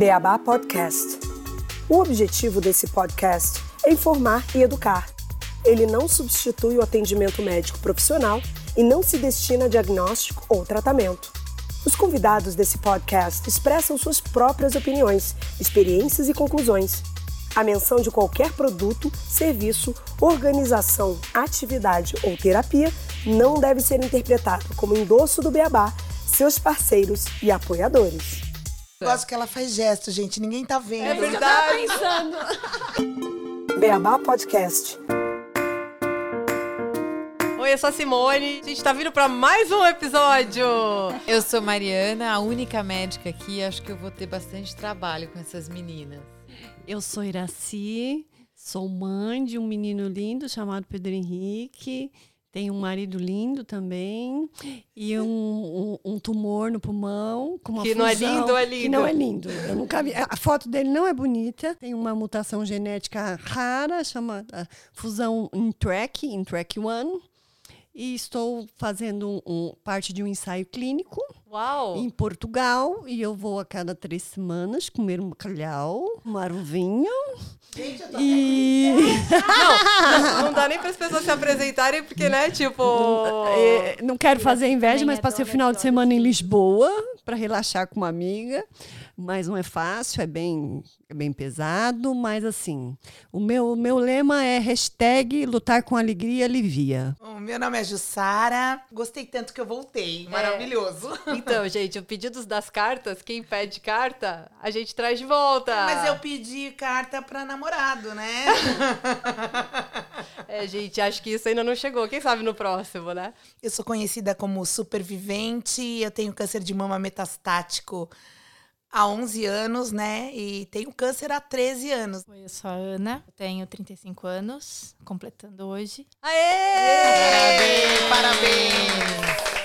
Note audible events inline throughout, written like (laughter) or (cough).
Beabá Podcast. O objetivo desse podcast é informar e educar. Ele não substitui o atendimento médico profissional e não se destina a diagnóstico ou tratamento. Os convidados desse podcast expressam suas próprias opiniões, experiências e conclusões. A menção de qualquer produto, serviço, organização, atividade ou terapia não deve ser interpretada como endosso do Beabá, seus parceiros e apoiadores. Eu gosto que ela faz gesto, gente. Ninguém tá vendo. É verdade. (laughs) Beabá Podcast. Oi, eu sou a Simone. A gente tá vindo pra mais um episódio. Eu sou Mariana, a única médica aqui. Acho que eu vou ter bastante trabalho com essas meninas. Eu sou Iraci, sou mãe de um menino lindo chamado Pedro Henrique. Tenho um marido lindo também e um, um, um tumor no pulmão com uma Que não é lindo é lindo? Que não é lindo. Eu nunca vi. A foto dele não é bonita. Tem uma mutação genética rara chamada fusão em track, em track 1. E estou fazendo um- parte de um ensaio clínico Uau. em Portugal e eu vou a cada três semanas comer um bacalhau, tomar um vinho. e Não, (laughs) não dá nem para as pessoas se apresentarem, porque, né, tipo... É, não quero fazer inveja, mas é passei o final de semana em Lisboa para relaxar com uma amiga. Mas não é fácil, é bem, é bem pesado. Mas assim, o meu, o meu lema é hashtag lutar com alegria alivia. O meu nome é Jussara. Gostei tanto que eu voltei. Maravilhoso. (laughs) Então, gente, o pedidos das cartas, quem pede carta, a gente traz de volta. Mas eu pedi carta pra namorado, né? (laughs) É, gente, acho que isso ainda não chegou. Quem sabe no próximo, né? Eu sou conhecida como supervivente. Eu tenho câncer de mama metastático há 11 anos, né? E tenho câncer há 13 anos. Oi, eu sou a Ana, eu tenho 35 anos, completando hoje. Aê! Parabéns!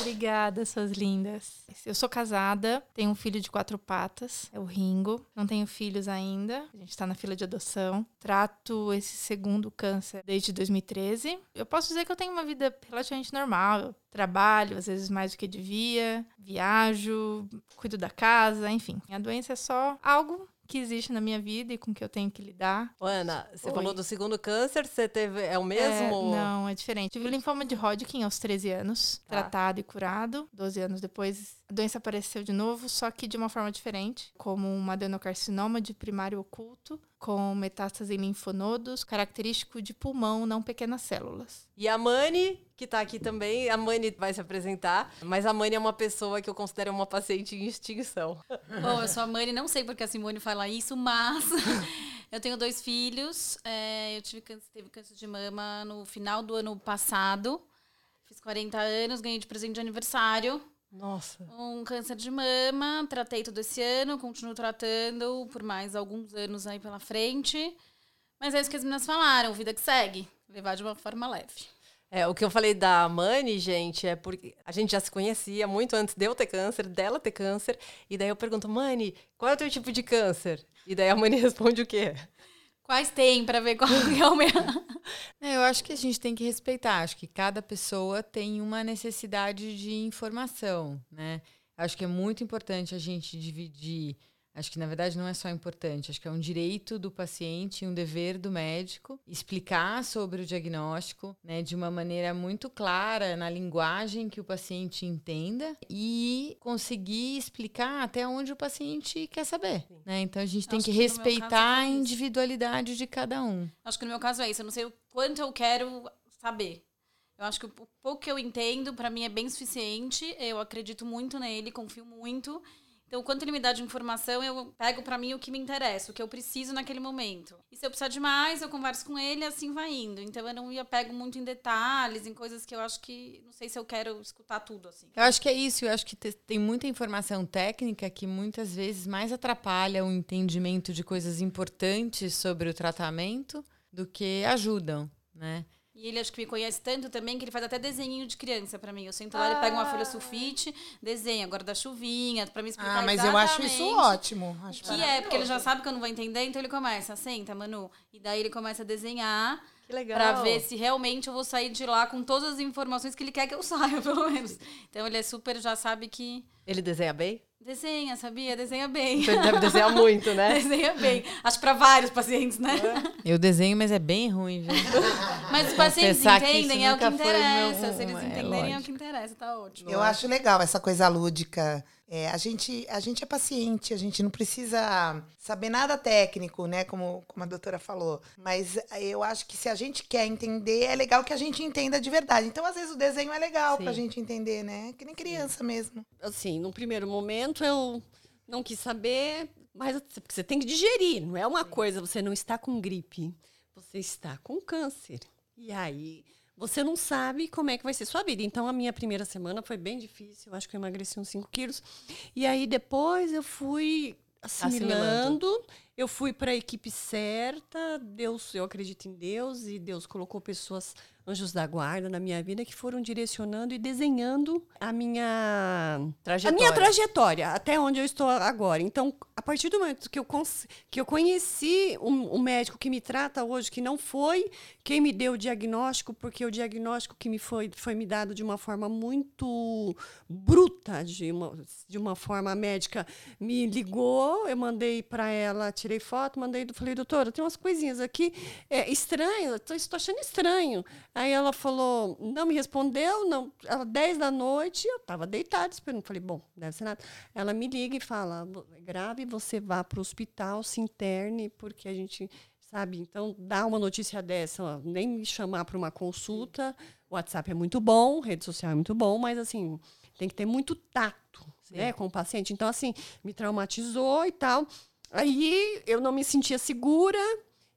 Obrigada, suas lindas. Eu sou casada, tenho um filho de quatro patas, é o Ringo. Não tenho filhos ainda, a gente tá na fila de adoção. Trato esse segundo câncer desde 2013. Eu posso dizer que eu tenho uma vida relativamente normal. Eu trabalho, às vezes mais do que devia, viajo, cuido da casa, enfim. A doença é só algo que existe na minha vida e com que eu tenho que lidar. Ô, Ana, você Oi. falou do segundo câncer, você teve. É o É, mesmo? não, é diferente. Tive linfoma de Hodgkin aos 13 anos, Tá. tratado e curado. 12 anos depois, a doença apareceu de novo, só que de uma forma diferente, como um adenocarcinoma de primário oculto, com metástase em linfonodos, característico de pulmão, não pequenas células. E a Mani, que tá aqui também, a Mani vai se apresentar, mas a Mani é uma pessoa que eu considero uma paciente em extinção. Bom, eu sou a Mani, não sei porque a Simone fala isso, mas (laughs) eu tenho dois filhos. é, eu tive câncer, teve câncer de mama no final do ano passado. Fiz 40 anos, ganhei de presente de aniversário. Nossa. Um câncer de mama, tratei todo esse ano, continuo tratando por mais alguns anos aí pela frente. Mas é isso que as meninas falaram, vida que segue. Levar de uma forma leve. É, o que eu falei da Mani, gente, é porque a gente já se conhecia muito antes de eu ter câncer, dela ter câncer. E daí eu pergunto, Mani, qual é o teu tipo de câncer? E daí a Mani (laughs) responde o quê? Quais tem pra ver qual (laughs) é o meu? Eu acho que a gente tem que respeitar. Acho que cada pessoa tem uma necessidade de informação, né? Acho que é muito importante a gente dividir. Acho que, na verdade, não é só importante, acho que é um direito do paciente e um dever do médico explicar sobre o diagnóstico né, de uma maneira muito clara, na linguagem que o paciente entenda e conseguir explicar até onde o paciente quer saber. Né? Então, a gente tem Acho que que respeitar a individualidade de cada um. Acho que no meu caso é isso. Eu não sei o quanto eu quero saber. Eu acho que o pouco que eu entendo, pra mim, é bem suficiente. Eu acredito muito nele, confio muito. Então, o quanto ele me dá de informação, eu pego pra mim o que me interessa, o que eu preciso naquele momento. E se eu precisar de mais, eu converso com ele e assim vai indo. Então, eu não me apego muito em detalhes, em coisas que eu acho que... Não sei se eu quero escutar tudo, assim. Eu acho que é isso, eu acho que te- tem muita informação técnica que muitas vezes mais atrapalha o entendimento de coisas importantes sobre o tratamento do que ajudam, né? E ele acho que me conhece tanto também que ele faz até desenhinho de criança pra mim. Eu sento lá, ele pega uma folha sulfite, desenha, agora da chuvinha, pra me explicar Ah, mas eu acho isso ótimo. Acho Que é, porque ele já sabe que eu não vou entender, então ele começa, senta, Manu. E daí ele começa a desenhar Que legal. pra ver se realmente eu vou sair de lá com todas as informações que ele quer que eu (laughs) saia, pelo menos. Então ele é super, já sabe que. Ele desenha bem? Desenha, sabia? Desenha bem. Você deve desenhar (laughs) muito, né? Desenha bem. Acho pra vários pacientes, né? Eu desenho, mas é bem ruim, viu? (laughs) Mas os pacientes entendem, isso é o que interessa. Se eles é entenderem, é o lógico. que interessa, tá ótimo. Eu acho legal essa coisa lúdica. É, a, gente, a gente é paciente, a gente não precisa saber nada técnico, né? Como, como a doutora falou. Mas eu acho que se a gente quer entender, é legal que a gente entenda de verdade. Então, às vezes, o desenho é legal pra Sim. gente entender, né? Que nem criança mesmo. assim, no primeiro momento eu não quis saber, mas porque você tem que digerir, não é uma coisa, você não está com gripe, você está com câncer. E aí você não sabe como é que vai ser sua vida. Então a minha primeira semana foi bem difícil, eu acho que eu emagreci uns 5 quilos. E aí depois eu fui assimilando, eu fui para a equipe certa, Deus, eu acredito em Deus e Deus colocou pessoas anjos da guarda na minha vida que foram direcionando e desenhando a minha Trajetória. a minha trajetória até onde eu estou agora. Então, a partir do momento que eu, que eu conheci um, um médico que me trata hoje, que não foi quem me deu o diagnóstico, porque o diagnóstico que me foi, foi me dado de uma forma muito bruta, de uma, de uma forma médica me ligou, eu mandei para ela, tirei foto, mandei, falei, doutora, tem umas coisinhas aqui é, estranhas, estou achando estranho. Aí ela falou, não me respondeu, não, ela 10 da noite, eu estava deitada esperando, falei, bom, deve ser nada. Ela me liga e fala, é grave, você vá para o hospital, se interne, porque a gente sabe, então dá uma notícia dessa, ó, nem me chamar para uma consulta, o WhatsApp é muito bom, rede social é muito bom, mas assim, tem que ter muito tato, né, com o paciente. Então assim, me traumatizou e tal. Aí eu não me sentia segura,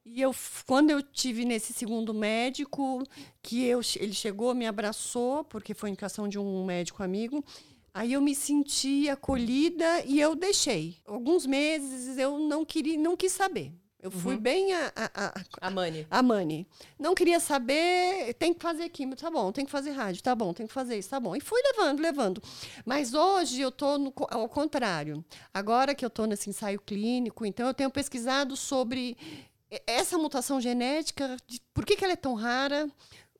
e eu, quando eu tive nesse segundo médico, que eu, ele chegou, me abraçou, porque foi indicação de um médico amigo, aí eu me senti acolhida e eu deixei. Alguns meses eu não queria, não quis saber. Eu fui bem a, a, a, A Mani. a Mani. Não queria saber, tem que fazer químio, tá bom, tem que fazer rádio, tá bom, tem que fazer isso, tá bom. E fui levando, levando. Mas hoje eu estou ao contrário. Agora que eu estou nesse ensaio clínico, então eu tenho pesquisado sobre essa mutação genética, de por que, que ela é tão rara,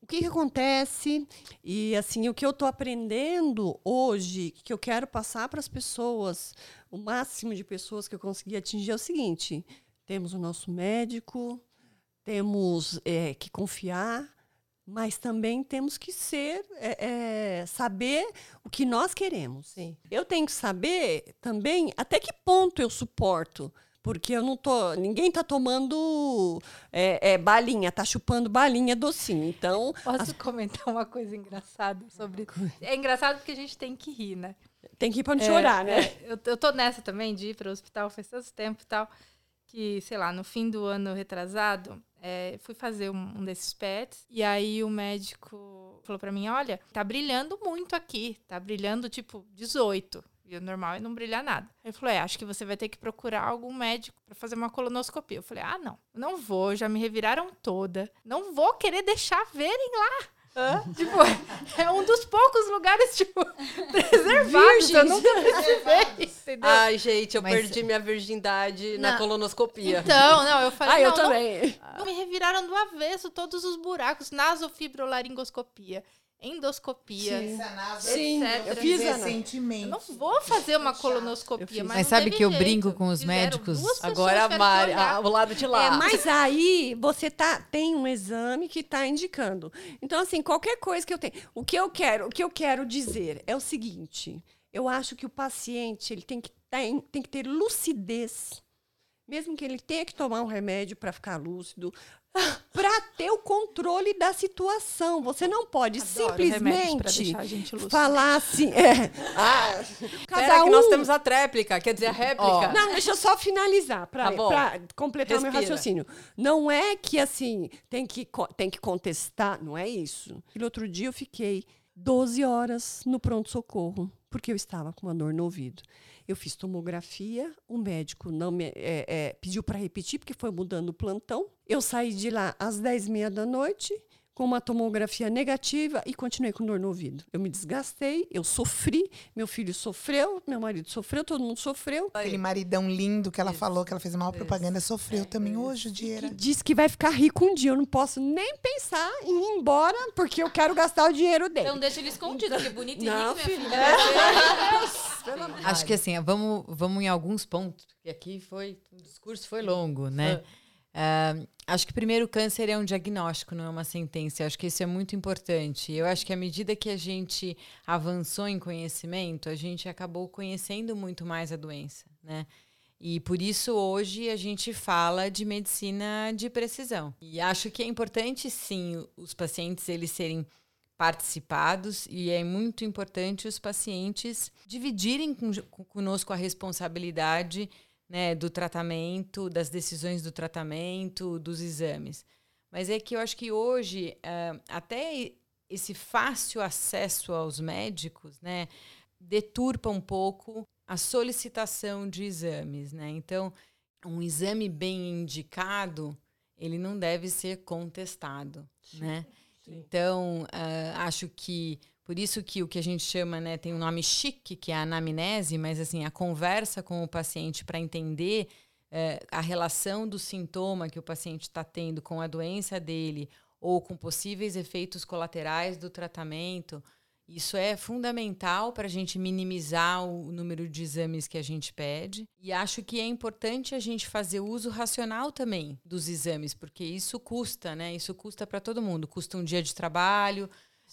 o que, que acontece. E assim, o que eu estou aprendendo hoje, que eu quero passar para as pessoas, o máximo de pessoas que eu conseguir atingir é o seguinte: temos o nosso médico, temos é, que confiar, mas também temos que ser é, é, saber o que nós queremos. Sim. Eu tenho que saber também até que ponto eu suporto. Porque eu não tô. Ninguém tá tomando é, é, balinha, tá chupando balinha docinho. Então, Posso comentar uma coisa engraçada sobre. É engraçado porque a gente tem que rir, né? tem que ir para onde É, chorar, né? é, eu, eu tô nessa também de ir para o hospital faz tanto tempo e tal, que, sei lá, no fim do ano retrasado, é, fui fazer um, um desses pets, e aí o médico falou para mim: olha, tá brilhando muito aqui, tá brilhando tipo 18. E o normal é não brilhar nada. Ele falou: é, acho que você vai ter que procurar algum médico para fazer uma colonoscopia. Eu falei: ah, não, não vou, já me reviraram toda. Não vou querer deixar verem lá. Hã? Tipo, (laughs) é um dos poucos lugares, tipo, (laughs) preservados. Eu nunca (laughs) entendeu? Ai, gente, eu Mas- perdi minha virgindade na Não. colonoscopia. Então, não, eu falei, Ah, eu não, não, também. não, me reviraram do avesso todos os buracos, nasofibrolaringoscopia, endoscopia. Sim, etc. eu fiz, Recentemente. não vou fazer uma colonoscopia, mas, Mas não sabe teve que eu jeito. brinco com os Fizeram médicos? Agora a Mari, a- o lado de lá. É, mas aí você tá, tem um exame que está indicando. Então, assim, qualquer coisa que eu tenho. O que eu quero, o que eu quero dizer é o seguinte: eu acho que o paciente ele tem que, tem, tem que ter lucidez, mesmo que ele tenha que tomar um remédio para ficar lúcido, para ter o controle da situação. Você não pode Adoro simplesmente falar assim. É, ah, Pera que nós temos a tréplica, quer dizer, a réplica. não, deixa eu só finalizar para Tá completar o meu Respira. raciocínio. Não é que assim tem que, tem que contestar, não é isso. Aquele outro dia eu fiquei 12 horas no pronto-socorro, porque eu estava com uma dor no ouvido. Eu fiz tomografia, o médico não me é, é, pediu para repetir, porque foi mudando o plantão. Eu saí de lá às 10h30 da noite, com uma tomografia negativa e continuei com dor no ouvido. Eu me desgastei, eu sofri, meu filho sofreu, meu marido sofreu, todo mundo sofreu. Aquele maridão lindo que ela falou, que ela fez uma propaganda, sofreu também hoje o dinheiro. Que diz que vai ficar rico um dia. Eu não posso nem pensar em ir embora, porque eu quero gastar o dinheiro dele. Então deixa ele escondido, que bonito e Não, rico, minha filho. filha. Acho que assim, vamos, vamos em alguns pontos, porque aqui foi. O discurso foi longo, né? Ah, acho que primeiro câncer é um diagnóstico, não é uma sentença. Acho que isso é muito importante. Eu acho que à medida que a gente avançou em conhecimento, a gente acabou conhecendo muito mais a doença, né? E por isso hoje a gente fala de medicina de precisão. E acho que é importante sim os pacientes eles serem participados e é muito importante os pacientes dividirem conosco a responsabilidade né, do tratamento, das decisões do tratamento, dos exames. Mas é que eu acho que hoje, ah, até esse fácil acesso aos médicos, né, deturpa um pouco a solicitação de exames, né? Então, um exame bem indicado, ele não deve ser contestado, né? Então, ah, acho que por isso que o que a gente chama, né, tem um nome chique, que é a anamnese, mas assim, a conversa com o paciente para entender eh, a relação do sintoma que o paciente está tendo com a doença dele ou com possíveis efeitos colaterais do tratamento. Isso é fundamental para a gente minimizar o número de exames que a gente pede. E acho que é importante a gente fazer uso racional também dos exames, porque isso custa, né? Isso custa para todo mundo. Custa um dia de trabalho,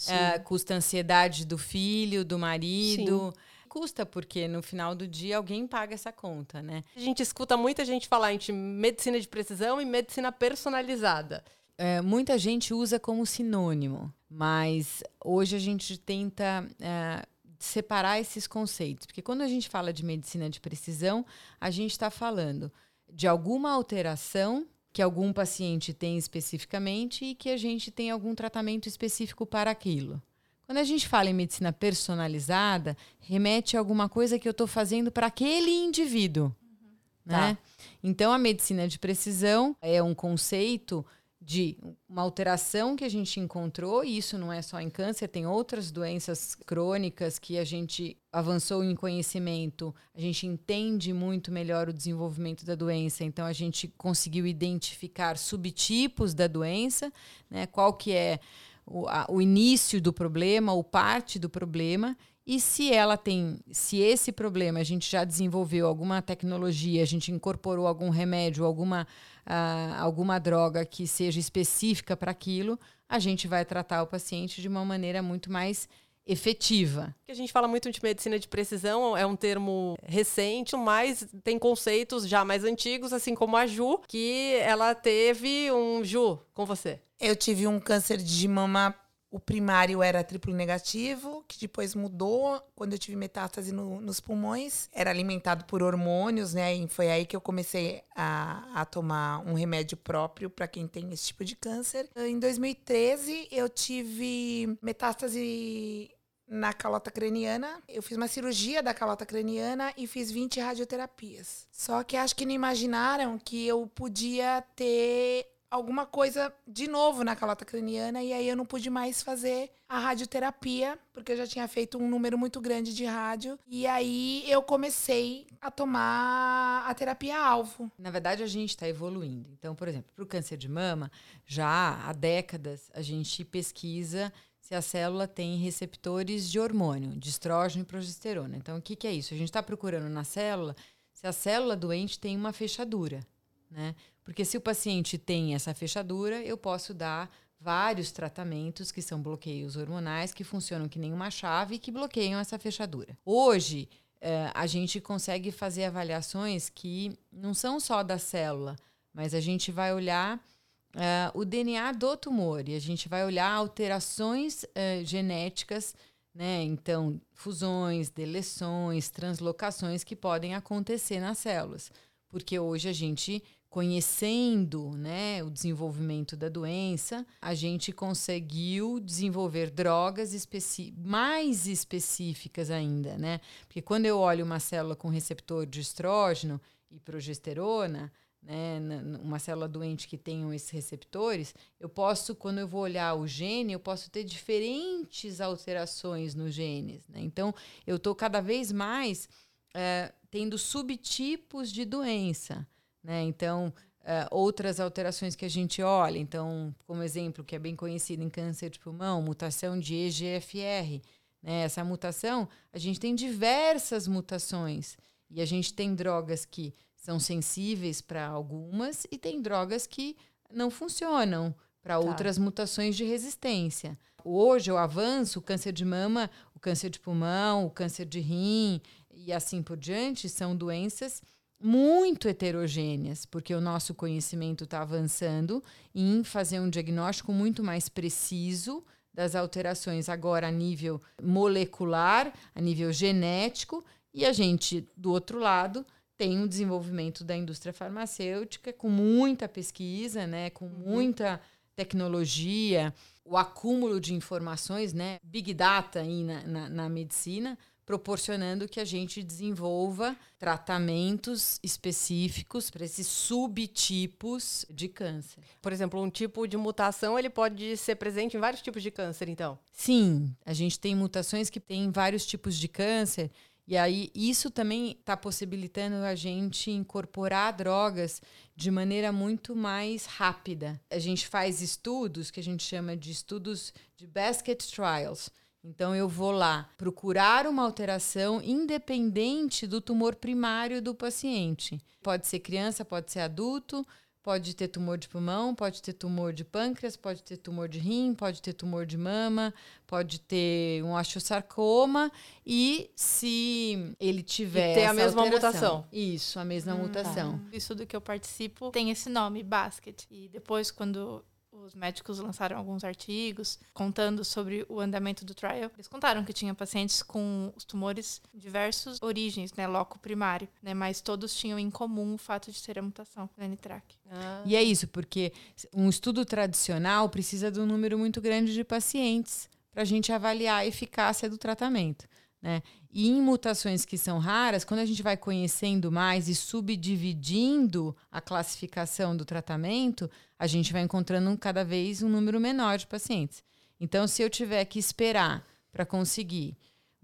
eh, custa a ansiedade do filho, do marido. Custa porque no final do dia alguém paga essa conta, né? A gente escuta muita gente falar entre medicina de precisão e medicina personalizada. É, muita gente usa como sinônimo, mas hoje a gente tenta é, separar esses conceitos, porque quando a gente fala de medicina de precisão, a gente está falando de alguma alteração que algum paciente tem especificamente e que a gente tem algum tratamento específico para aquilo. Quando a gente fala em medicina personalizada, remete a alguma coisa que eu estou fazendo para aquele indivíduo. Né? Então, a medicina de precisão é um conceito de uma alteração que a gente encontrou, e isso não é só em câncer, tem outras doenças crônicas que a gente avançou em conhecimento, a gente entende muito melhor o desenvolvimento da doença, então a gente conseguiu identificar subtipos da doença, né, qual que é o, a- o início do problema, ou parte do problema, e se ela tem, se esse problema a gente já desenvolveu alguma tecnologia, a gente incorporou algum remédio, alguma, ah, alguma droga que seja específica para aquilo, a gente vai tratar o paciente de uma maneira muito mais efetiva. Que a gente fala muito de medicina de precisão, é um termo recente, mas tem conceitos já mais antigos, assim como a Ju, que ela teve um Ju com você. Eu tive um câncer de mama. O primário era triplo negativo, que depois mudou quando eu tive metástase no- nos pulmões. Era alimentado por hormônios, né? E foi aí que eu comecei a, a tomar um remédio próprio para quem tem esse tipo de câncer. Em 2013, eu tive metástase na calota craniana. Eu fiz uma cirurgia da calota craniana e fiz 20 radioterapias. Só que acho que não imaginaram que eu podia ter alguma coisa de novo na calota craniana e aí eu não pude mais fazer a radioterapia, porque eu já tinha feito um número muito grande de rádio. E aí eu comecei a tomar a terapia alvo. Na verdade, a gente está evoluindo. Então, por exemplo, para o câncer de mama, já há décadas a gente pesquisa se a célula tem receptores de hormônio, de estrógeno e progesterona. Então, o que, que é isso? A gente está procurando na célula se a célula doente tem uma fechadura, né? Porque se o paciente tem essa fechadura, eu posso dar vários tratamentos que são bloqueios hormonais que funcionam que nem uma chave e que bloqueiam essa fechadura. Hoje, eh, a gente consegue fazer avaliações que não são só da célula, mas a gente vai olhar eh, o DNA do tumor e a gente vai olhar alterações eh, genéticas, né? Então, fusões, deleções, translocações que podem acontecer nas células. Porque hoje a gente conhecendo né, o desenvolvimento da doença, a gente conseguiu desenvolver drogas especi mais específicas ainda, né? Porque quando eu olho uma célula com receptor de estrógeno e progesterona, né, uma célula doente que tenham esses receptores, eu posso, quando eu vou olhar o gene, eu posso ter diferentes alterações nos genes. Né? Então, eu estou cada vez mais é, tendo subtipos de doença. Né? Então, é, outras alterações que a gente olha, então, como exemplo, que é bem conhecido em câncer de pulmão, mutação de EGFR. Né? Essa mutação, a gente tem diversas mutações. E a gente tem drogas que são sensíveis para algumas e tem drogas que não funcionam para tá. outras mutações de resistência. Hoje, o avanço, o câncer de mama, o câncer de pulmão, o câncer de rim e assim por diante, são doenças muito heterogêneas, porque o nosso conhecimento está avançando em fazer um diagnóstico muito mais preciso das alterações, agora a nível molecular, a nível genético, e a gente, do outro lado, tem um desenvolvimento da indústria farmacêutica com muita pesquisa, né, com uhum. muita tecnologia, o acúmulo de informações, né, big data aí na, na, na medicina, proporcionando que a gente desenvolva tratamentos específicos para esses subtipos de câncer. Por exemplo, um tipo de mutação ele pode ser presente em vários tipos de câncer, então? Sim, a gente tem mutações que têm vários tipos de câncer e aí isso também está possibilitando a gente incorporar drogas de maneira muito mais rápida. A gente faz estudos que a gente chama de estudos de basket trials. Então eu vou lá procurar uma alteração independente do tumor primário do paciente. Pode ser criança, pode ser adulto, Pode ter tumor de pulmão, pode ter tumor de pâncreas, pode ter tumor de rim, pode ter tumor de mama, pode ter um osteosarcoma e se ele tiver e ter a mesma mutação. Isso, a mesma hum, mutação. Tá. Isso do que eu participo tem esse nome, basket. E depois quando os médicos lançaram alguns artigos contando sobre o andamento do trial. Eles contaram que tinha pacientes com os tumores diversas origens, né, loco primário, né, mas todos tinham em comum o fato de ter a mutação da NTRAC. Ah. E é isso, porque um estudo tradicional precisa de um número muito grande de pacientes para a gente avaliar a eficácia do tratamento. Né? E em mutações que são raras, quando a gente vai conhecendo mais e subdividindo a classificação do tratamento, a gente vai encontrando cada vez um número menor de pacientes. Então, se eu tiver que esperar para conseguir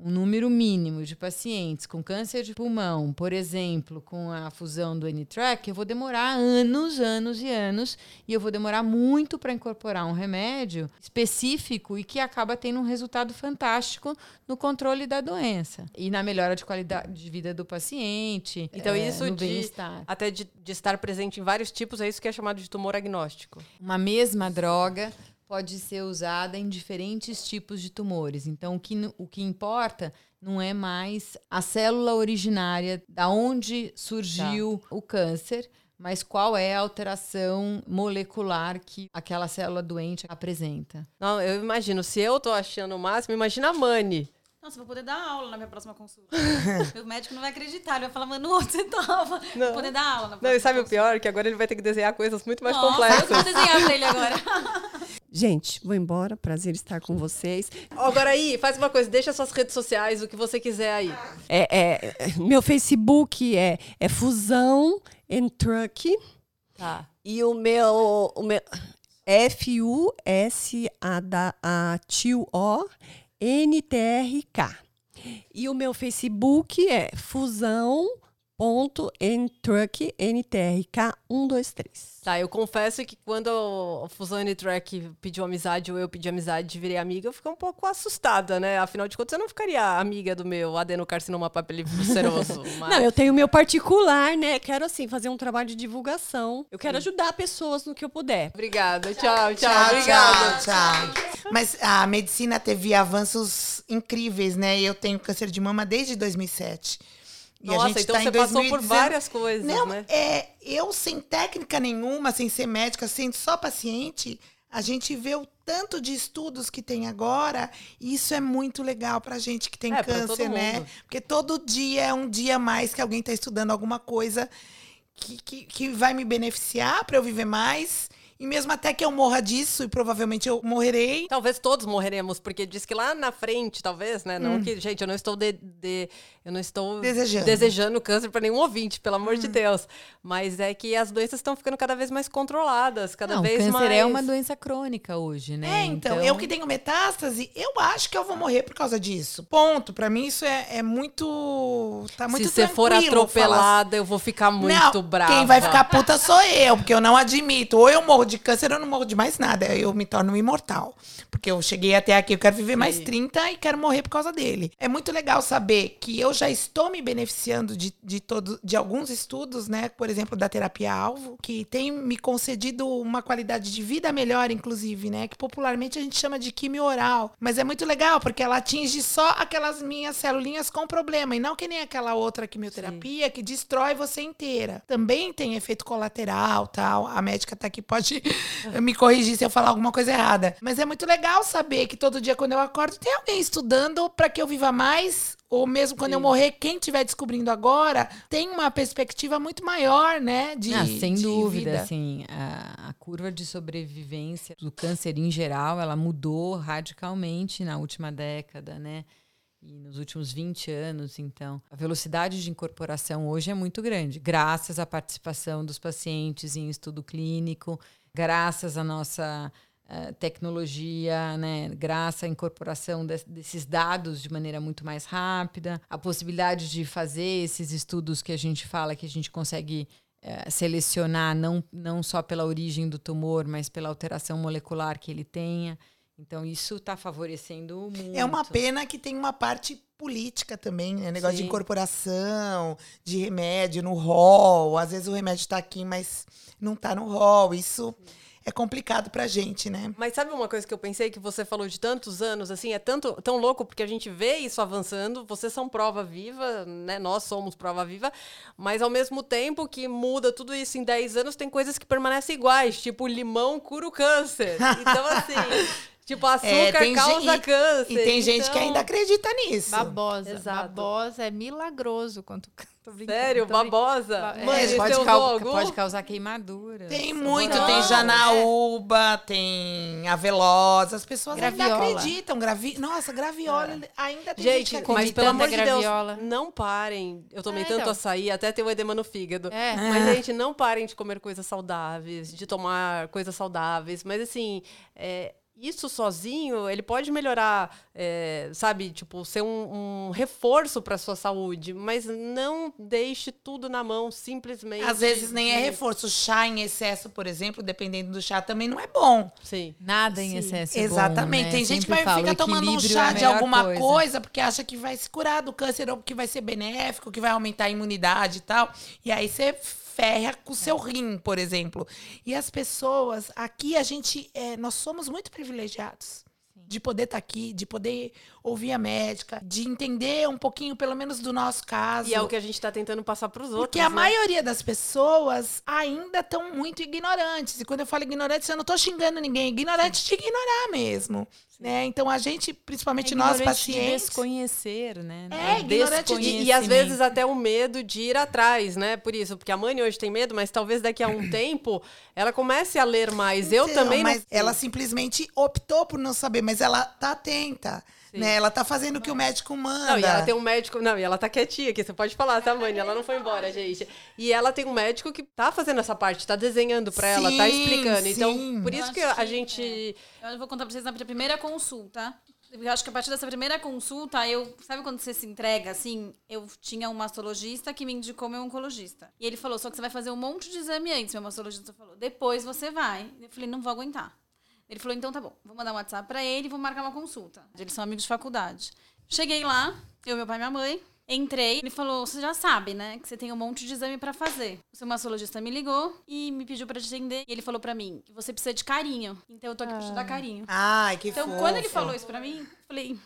um número mínimo de pacientes com câncer de pulmão, por exemplo, com a fusão do N-Track, eu vou demorar anos, anos e anos, e eu vou demorar muito para incorporar um remédio específico e que acaba tendo um resultado fantástico no controle da doença e na melhora de qualidade de vida do paciente. Então, é, isso de até de, de estar presente em vários tipos, é isso que é chamado de tumor agnóstico. Uma mesma droga pode ser usada em diferentes tipos de tumores. Então, o que, o que importa não é mais a célula originária, da onde surgiu tá. o câncer, mas qual é a alteração molecular que aquela célula doente apresenta. Não, eu imagino, se eu tô achando o máximo, imagina a Mani. Nossa, vou poder dar aula na minha próxima consulta. (laughs) o médico não vai acreditar, ele vai falar, mano, onde você tava? Não. Vou poder dar aula na Não, e sabe consulta. o pior? Que agora ele vai ter que desenhar coisas muito mais Nossa, complexas. Eu vou desenhar pra ele agora. (laughs) Gente, vou embora. Prazer estar com vocês. Agora aí, faz uma coisa, deixa suas redes sociais, o que você quiser aí. É, é meu Facebook é, é Fusão em Truck. Tá. E o meu, o meu F-U-S-A-T-O NTRK. E o meu Facebook é fusão.ntruck NTRK 123. Tá, eu confesso que quando a Fusão N-Track pediu amizade ou eu pedi amizade e virei amiga, eu fiquei um pouco assustada, né? Afinal de contas, eu não ficaria amiga do meu adenocarcinoma papilifuceroso. (laughs) Mas... Não, eu tenho o meu particular, né? Quero, assim, fazer um trabalho de divulgação. Eu quero ajudar pessoas no que eu puder. Obrigada. Tchau, tchau. tchau obrigada. Tchau, tchau. Mas a medicina teve avanços incríveis, né? Eu tenho câncer de mama desde 2007. E Nossa, então tá você passou 2019... por várias coisas, Não, né? É, eu sem técnica nenhuma, sem ser médica, sendo só paciente, a gente vê o tanto de estudos que tem agora, e isso é muito legal pra gente que tem é, câncer, né? Porque todo dia é um dia mais que alguém está estudando alguma coisa que, que, que vai me beneficiar para eu viver mais E mesmo até que eu morra disso, e provavelmente eu morrerei. Talvez todos morreremos, porque diz que lá na frente, talvez, né? Não que, gente, eu não estou de, de- eu não estou Hum. Desejando. desejando câncer para nenhum ouvinte, pelo amor Hum. de Deus. Mas é que as doenças estão ficando cada vez mais controladas, cada Não, vez câncer mais. é uma doença crônica hoje, né? É, então, eu que tenho metástase, eu acho que eu vou morrer por causa disso. Ponto. Pra mim, isso é, é muito. Tá muito Se você for atropelada, eu vou ficar muito não, brava. Quem vai ficar puta sou eu, porque eu não admito. Ou eu morro de câncer eu não morro de mais nada. Eu me torno imortal. Porque eu cheguei até aqui, eu quero viver mais 30 e quero morrer por causa dele. É muito legal saber que eu já estou me beneficiando de, de, todo, de alguns estudos, né? Por exemplo, da terapia-alvo, que tem me concedido uma qualidade de vida melhor, inclusive, né? Que popularmente a gente chama de quimio oral. Mas é muito legal, porque ela atinge só aquelas minhas celulinhas com problema, e não que nem aquela outra quimioterapia que destrói você inteira. Também tem efeito colateral, tal. A médica tá aqui, pode (laughs) me corrigir se eu falar alguma coisa errada. Mas é muito legal saber que todo dia quando eu acordo tem alguém estudando para que eu viva mais. Ou mesmo quando eu morrer, quem estiver descobrindo agora tem uma perspectiva muito maior, né? De, Ah, sem de dúvida, vida. assim, a, a curva de sobrevivência do câncer em geral, ela mudou radicalmente na última década, né? E nos últimos 20 anos, então, a velocidade de incorporação hoje é muito grande, graças à participação dos pacientes em estudo clínico, graças à nossa eh, tecnologia, né, graças à incorporação des- desses dados de maneira muito mais rápida, a possibilidade de fazer esses estudos que a gente fala que a gente consegue eh, selecionar não, não só pela origem do tumor, mas pela alteração molecular que ele tenha. Então, isso está favorecendo muito. É uma pena que tem uma parte política também, né? Negócio de Sim. incorporação, de remédio no rol. Às vezes o remédio tá aqui, mas não tá no rol. Isso é complicado pra gente, né? Mas sabe uma coisa que eu pensei que você falou de tantos anos, assim, é tanto tão louco porque a gente vê isso avançando, vocês são prova viva, né? Nós somos prova viva, mas ao mesmo tempo que muda tudo isso em 10 anos, tem coisas que permanecem iguais, tipo limão cura o câncer. (laughs) Então assim, tipo açúcar É, causa gente- câncer. E tem gente que então- ainda acredita nisso. Babosa. Exato. Babosa é milagroso quanto. Sério, babosa. Ba- é, Mãe, É, pode, cau- pode causar queimadura. Tem muito, Não, tem é. janaúba, tem avelosa, as pessoas ainda Graviola. acreditam. Gravi... Nossa, graviola ainda tem Gente, gente, que mas pelo tanta amor de Deus, graviola. não parem. Eu tomei É, tanto então. açaí, até ter o edema no fígado. É. Mas, gente, não parem de comer coisas saudáveis, de tomar coisas saudáveis. Mas, assim, é, isso sozinho, ele pode melhorar, é, sabe? Tipo, ser um, um reforço para sua saúde. Mas não deixe tudo na mão, simplesmente. Às vezes nem é reforço. Chá em excesso, por exemplo, dependendo do chá, também não é bom. Sim. Nada em excesso é bom, Exatamente. né? Tem gente que Sempre vai falo, ficar tomando um é chá a de alguma coisa. coisa. porque acha que vai se curar do câncer ou que vai ser benéfico, que vai aumentar a imunidade e tal. E aí você ferra com o seu rim, por exemplo. E as pessoas, aqui a gente, é, nós somos muito privilegiados. De poder estar aqui, de poder ouvir a médica, de entender um pouquinho, pelo menos, do nosso caso. E é o que a gente está tentando passar para os outros. Porque a né? maioria das pessoas ainda estão muito ignorantes. E quando eu falo ignorantes, eu não estou xingando ninguém. Ignorante de ignorar mesmo. Né? Então a gente, principalmente nós É de pacientes. desconhecer, né? É, ignorante de- E, e às vezes até o medo de ir atrás, né? Por isso, porque a mãe hoje tem medo, mas talvez daqui a um (clears throat) tempo ela comece a ler mais. Eu Então, também Mas não. ela simplesmente optou por não saber, mas ela tá atenta. Né? Ela tá fazendo o que o médico manda. Não, e ela tem um médico. Não, e ela tá quietinha aqui, você pode falar, tá, mãe? Ela não foi embora, gente. E ela tem um médico que tá fazendo essa parte, tá desenhando pra ela, tá Sim, explicando. Então, sim. por isso que acho a que, gente. Eu vou contar pra vocês na primeira consulta. Eu acho que a partir dessa primeira consulta, eu. Sabe quando você se entrega assim? Eu tinha um mastologista que me indicou meu oncologista. E ele falou: só que você vai fazer um monte de exame antes. Meu mastologista falou: depois você vai. Eu falei: não vou aguentar. Ele falou: então tá bom, vou mandar um WhatsApp pra ele e vou marcar uma consulta. Eles são amigos de faculdade. Cheguei lá, eu, meu pai e minha mãe. Entrei, ele falou: Você já sabe, né? Que você tem um monte de exame pra fazer. O seu mastologista me ligou e me pediu pra te atender. E ele falou pra mim que você precisa de carinho. Então eu tô aqui pra te dar carinho. Ai, que Então, fofo. quando ele falou isso pra mim, eu falei: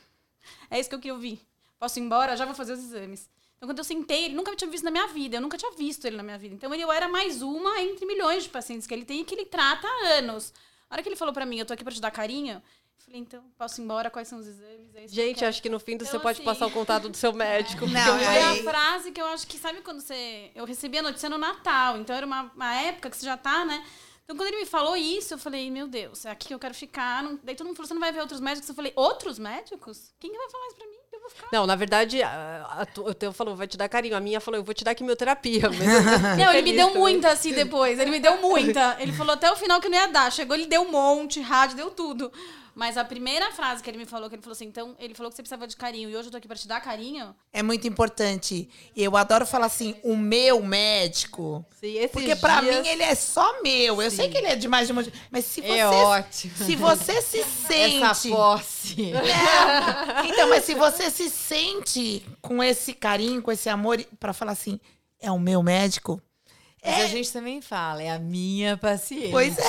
É isso que eu queria ouvir. Posso ir embora? Já vou fazer os exames. Então, quando eu sentei, ele nunca me tinha visto na minha vida. Eu nunca tinha visto ele na minha vida. Então, ele, eu era mais uma entre milhões de pacientes que ele tem e que ele trata há anos. A hora que ele falou pra mim, eu tô aqui pra te dar carinho, falei, então, posso ir embora? Quais são os exames? É que Gente, quero. acho que no fim do Então, você pode assim, passar o contato do seu médico. (laughs) Não, é- Foi aí- a frase que eu acho que, sabe quando você. Eu recebi a notícia no Natal, então era uma, uma época que você já tá, né? Então, quando ele me falou isso, eu falei, meu Deus, é aqui que eu quero ficar. Não... Daí todo mundo falou, você não vai ver outros médicos? Eu falei, outros médicos? Quem que vai falar isso pra mim? Eu vou ficar. Não, na verdade, a, a, tu- o teu falou, vai te dar carinho. A minha falou, eu vou te dar quimioterapia. (laughs) Não, ele me deu também. muita assim depois. Ele me deu muita. Ele falou até o final que não ia dar. Chegou, ele deu um monte, rádio, deu tudo. Mas a primeira frase que ele me falou, que ele falou assim, então, ele falou que você precisava de carinho e hoje eu tô aqui pra te dar carinho. É muito importante. E eu adoro falar assim, o meu médico. Sim, esses Porque pra dias- mim ele é só meu. Eu sei que ele é de mais de um monte. Mas se você, É ótimo. se você se (laughs) sente. Essa posse. Não. Então, mas se você se sente com esse carinho, com esse amor, pra falar assim, é o meu médico. Mas a gente também fala, é a minha paciente. Pois é.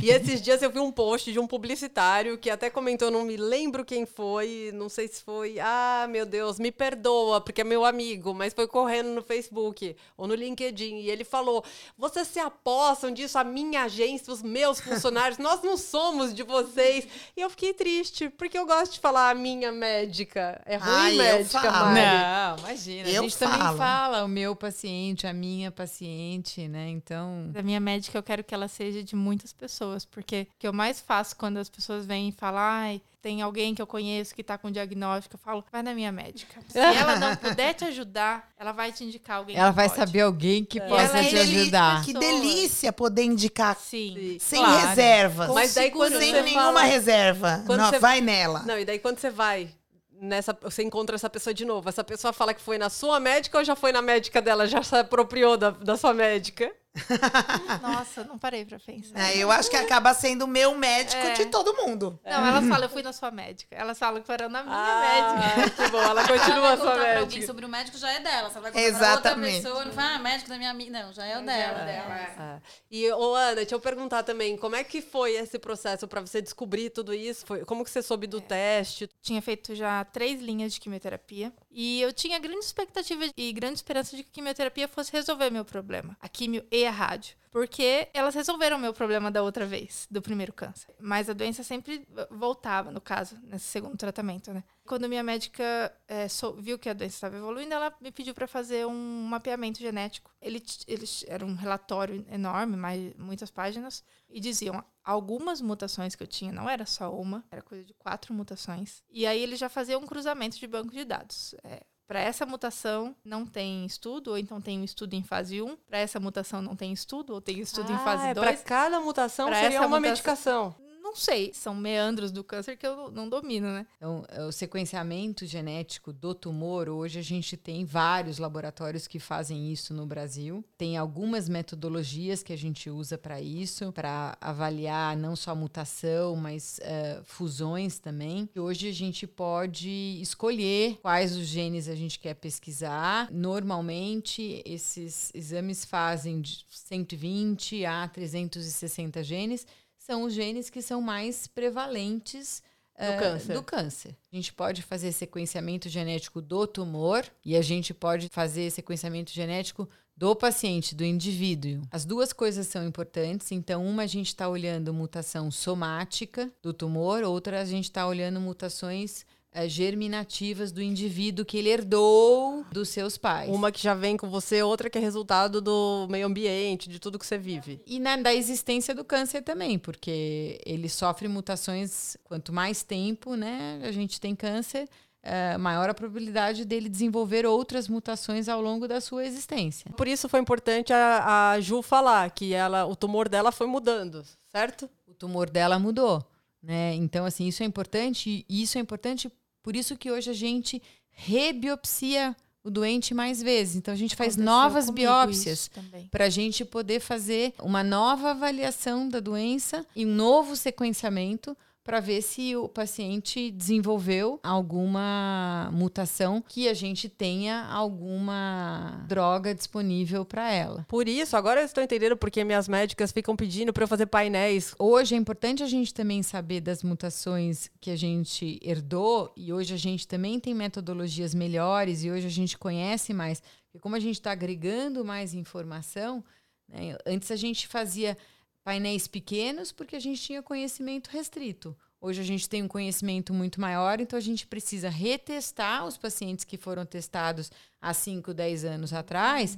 (laughs) E esses dias eu vi um post de um publicitário que até comentou, não me lembro quem foi, não sei se foi. Ah, meu Deus, me perdoa, porque é meu amigo, mas foi correndo no Facebook ou no LinkedIn. E ele falou: vocês se apossam disso, a minha agência, os meus funcionários, nós não somos de vocês. E eu fiquei triste, porque eu gosto de falar a minha médica. É ruim, Ai, médica. Mari. Não, imagina. Eu a gente também falo. fala o meu paciente, a minha paciente, né? Então. Da minha médica, eu quero que ela seja de muitas pessoas, porque o que eu mais faço quando as pessoas vêm e falam, ai, tem alguém que eu conheço que tá com diagnóstico, eu falo, vai na minha médica. Se (laughs) ela não puder te ajudar, ela vai te indicar alguém Ela que vai pode. saber alguém que É. possa é te ajudar. Que delícia poder indicar Sim. sem Claro. reservas. Mas daí quando sem você nenhuma fala- reserva. Quando Não, você- vai nela. Não, e daí quando você vai nessa, você encontra essa pessoa de novo, essa pessoa fala que foi na sua médica ou já foi na médica dela, já se apropriou da, da sua médica? Nossa, não parei pra pensar. É, eu acho que acaba sendo o meu médico É. de todo mundo. Não, elas falam, eu fui na sua médica. Elas falam que foram na minha Ah, médica. que bom, ela Ela continua vai a sua contar pra alguém médica. sobre o médico, já é dela. Se ela vai contar pra outra Exatamente. pessoa, não fala, ah, médico da minha amiga. Não, já é o dela. Ah, E, ô Ana, deixa eu perguntar também, como é que foi esse processo pra você descobrir tudo isso? Foi, como que você soube do teste? Tinha feito já três linhas de quimioterapia. E eu tinha grande expectativa e grande esperança de que a quimioterapia fosse resolver meu problema. A quimio e a rádio. Porque elas resolveram o meu problema da outra vez, do primeiro câncer. Mas a doença sempre voltava, no caso, nesse segundo tratamento, né? Quando minha médica é, sou- viu que a doença estava evoluindo, ela me pediu para fazer um mapeamento genético. Ele, ele era um relatório enorme, mais, muitas páginas, e diziam algumas mutações que eu tinha, não era só uma, era coisa de quatro mutações. E aí ele já fazia um cruzamento de banco de dados. É, para essa mutação não tem estudo, ou então tem um estudo em fase 1. Para essa mutação não tem estudo, ou tem estudo em Ah, fase é, 2. Pra cada mutação Pra seria uma mutação- medicação. Não sei, são meandros do câncer que eu não domino, né? Então, o sequenciamento genético do tumor, hoje a gente tem vários laboratórios que fazem isso no Brasil. Tem algumas metodologias que a gente usa para isso, para avaliar não só a mutação, mas eh, fusões também. E hoje a gente pode escolher quais os genes a gente quer pesquisar. Normalmente, esses exames fazem de 120 a 360 genes são os genes que são mais prevalentes eh, câncer. do câncer. A gente pode fazer sequenciamento genético do tumor e a gente pode fazer sequenciamento genético do paciente, do indivíduo. As duas coisas são importantes. Então, uma a gente está olhando mutação somática do tumor, outra a gente está olhando mutações germinativas do indivíduo que ele herdou dos seus pais. Uma que já vem com você, outra que é resultado do meio ambiente, de tudo que você vive. E na, da existência do câncer também, porque ele sofre mutações, quanto mais tempo né, a gente tem câncer, eh, maior a probabilidade dele desenvolver outras mutações ao longo da sua existência. Por isso foi importante a, a Ju falar que ela, o tumor dela foi mudando, certo? O tumor dela mudou, né? Então, assim, isso é importante, e isso é importante por isso que hoje a gente rebiopsia o doente mais vezes. Então, a gente faz Aconteceu novas biópsias. para a gente poder fazer uma nova avaliação da doença e um novo sequenciamento para ver se o paciente desenvolveu alguma mutação que a gente tenha alguma droga disponível para ela. Por isso, agora eu estou entendendo porque minhas médicas ficam pedindo para eu fazer painéis. Hoje é importante a gente também saber das mutações que a gente herdou e hoje a gente também tem metodologias melhores e hoje a gente conhece mais. Porque como a gente está agregando mais informação, né, antes a gente fazia painéis pequenos porque a gente tinha conhecimento restrito. Hoje a gente tem um conhecimento muito maior, então a gente precisa retestar os pacientes que foram testados há 5, 10 anos atrás,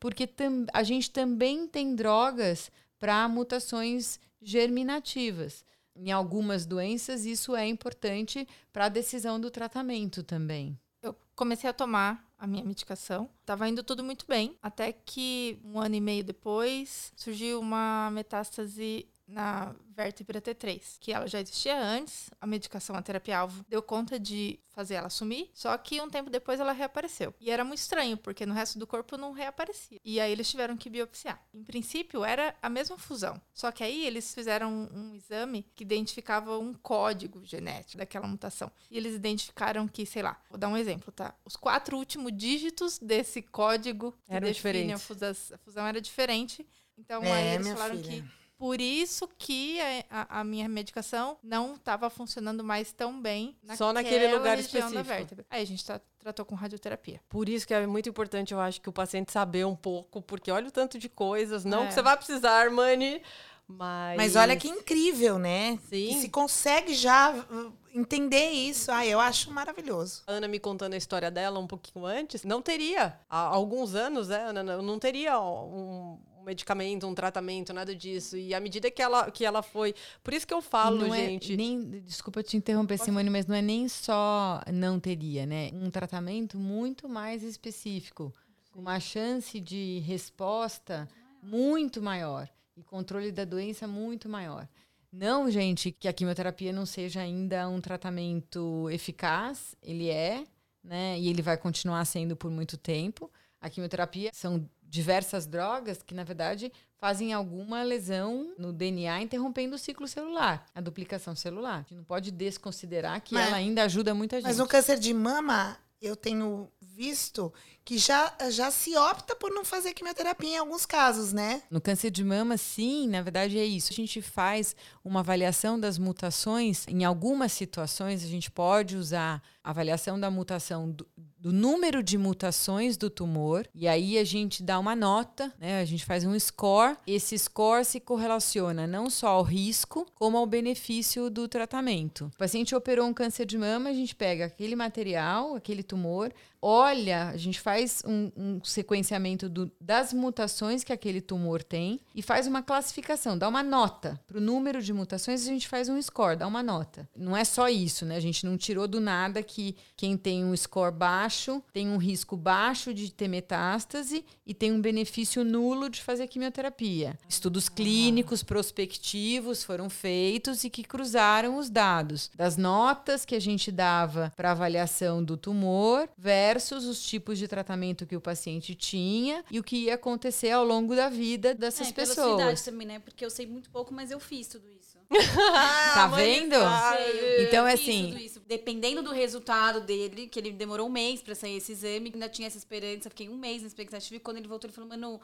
porque tam- a gente também tem drogas para mutações germinativas. Em algumas doenças, isso é importante para a decisão do tratamento também. Eu comecei a tomar a minha medicação. Tava indo tudo muito bem, até que um ano e meio depois surgiu uma metástase na vértebra T3, que ela já existia antes, a medicação, a terapia-alvo, deu conta de fazer ela sumir, só que um tempo depois ela reapareceu. E era muito estranho, porque no resto do corpo não reaparecia. E aí eles tiveram que biopsiar. Em princípio, era a mesma fusão, só que aí eles fizeram um, exame que identificava um código genético daquela mutação. E eles identificaram que, sei lá, vou dar um exemplo, tá? Os quatro últimos dígitos desse código que Eram define a fusão, a fusão era diferente. Então É, aí eles falaram filha. que por isso que a, a- minha medicação não estava funcionando mais tão bem Só naquele lugar específico. Aí a gente tá- tratou com radioterapia. Por isso que é muito importante, eu acho, que o paciente saber um pouco, porque olha o tanto de coisas. Não É. que você vai precisar, Armani, mas. Mas olha que incrível, né? Sim. Que se consegue já uh, entender isso. Ah, eu acho maravilhoso. A Ana me contando a história dela um pouquinho antes, não teria, há alguns anos, né, Ana, não não teria um, medicamento, um tratamento, nada disso. E à medida que ela, que ela foi. Por isso que eu falo, não gente. É nem, desculpa te interromper, Simone, mas não é nem só não teria, né? Um tratamento muito mais específico, com uma chance de resposta muito maior e controle da doença muito maior. Não, gente, que a quimioterapia não seja ainda um tratamento eficaz, ele é, né? E ele vai continuar sendo por muito tempo. A quimioterapia são diversas drogas que, na verdade, fazem alguma lesão no DNA, interrompendo o ciclo celular, a duplicação celular. A gente não pode desconsiderar que Mas- ela ainda ajuda muita gente. Mas no câncer de mama, eu tenho visto que já, já se opta por não fazer quimioterapia em alguns casos, né? No câncer de mama, sim, na verdade é isso. A gente faz uma avaliação das mutações. Em algumas situações, a gente pode usar a avaliação da mutação do, do número de mutações do tumor. E aí a gente dá uma nota, né? A gente faz um score. Esse score se correlaciona não só ao risco, como ao benefício do tratamento. O paciente operou um câncer de mama, a gente pega aquele material, aquele tumor, olha, a gente faz um, um sequenciamento do- das mutações que aquele tumor tem e faz uma classificação, dá uma nota. Para o número de mutações, a gente faz um score, dá uma nota. Não é só isso, né? A gente não tirou do nada que quem tem um score baixo tem um risco baixo de ter metástase e tem um benefício nulo de fazer quimioterapia. Estudos clínicos prospectivos foram feitos e que cruzaram os dados das notas que a gente dava para avaliação do tumor versus os tipos de tratamento que o paciente tinha e o que ia acontecer ao longo da vida dessas é, pela sua idade pessoas. também, né? Porque eu sei muito pouco, mas eu fiz tudo isso. (laughs) (laughs) Tá vendo? Eu Então, é assim-. Dependendo do resultado dele, que ele demorou um mês pra sair esse exame, ainda tinha essa esperança, fiquei um mês na expectativa, e quando ele voltou, ele falou, mano,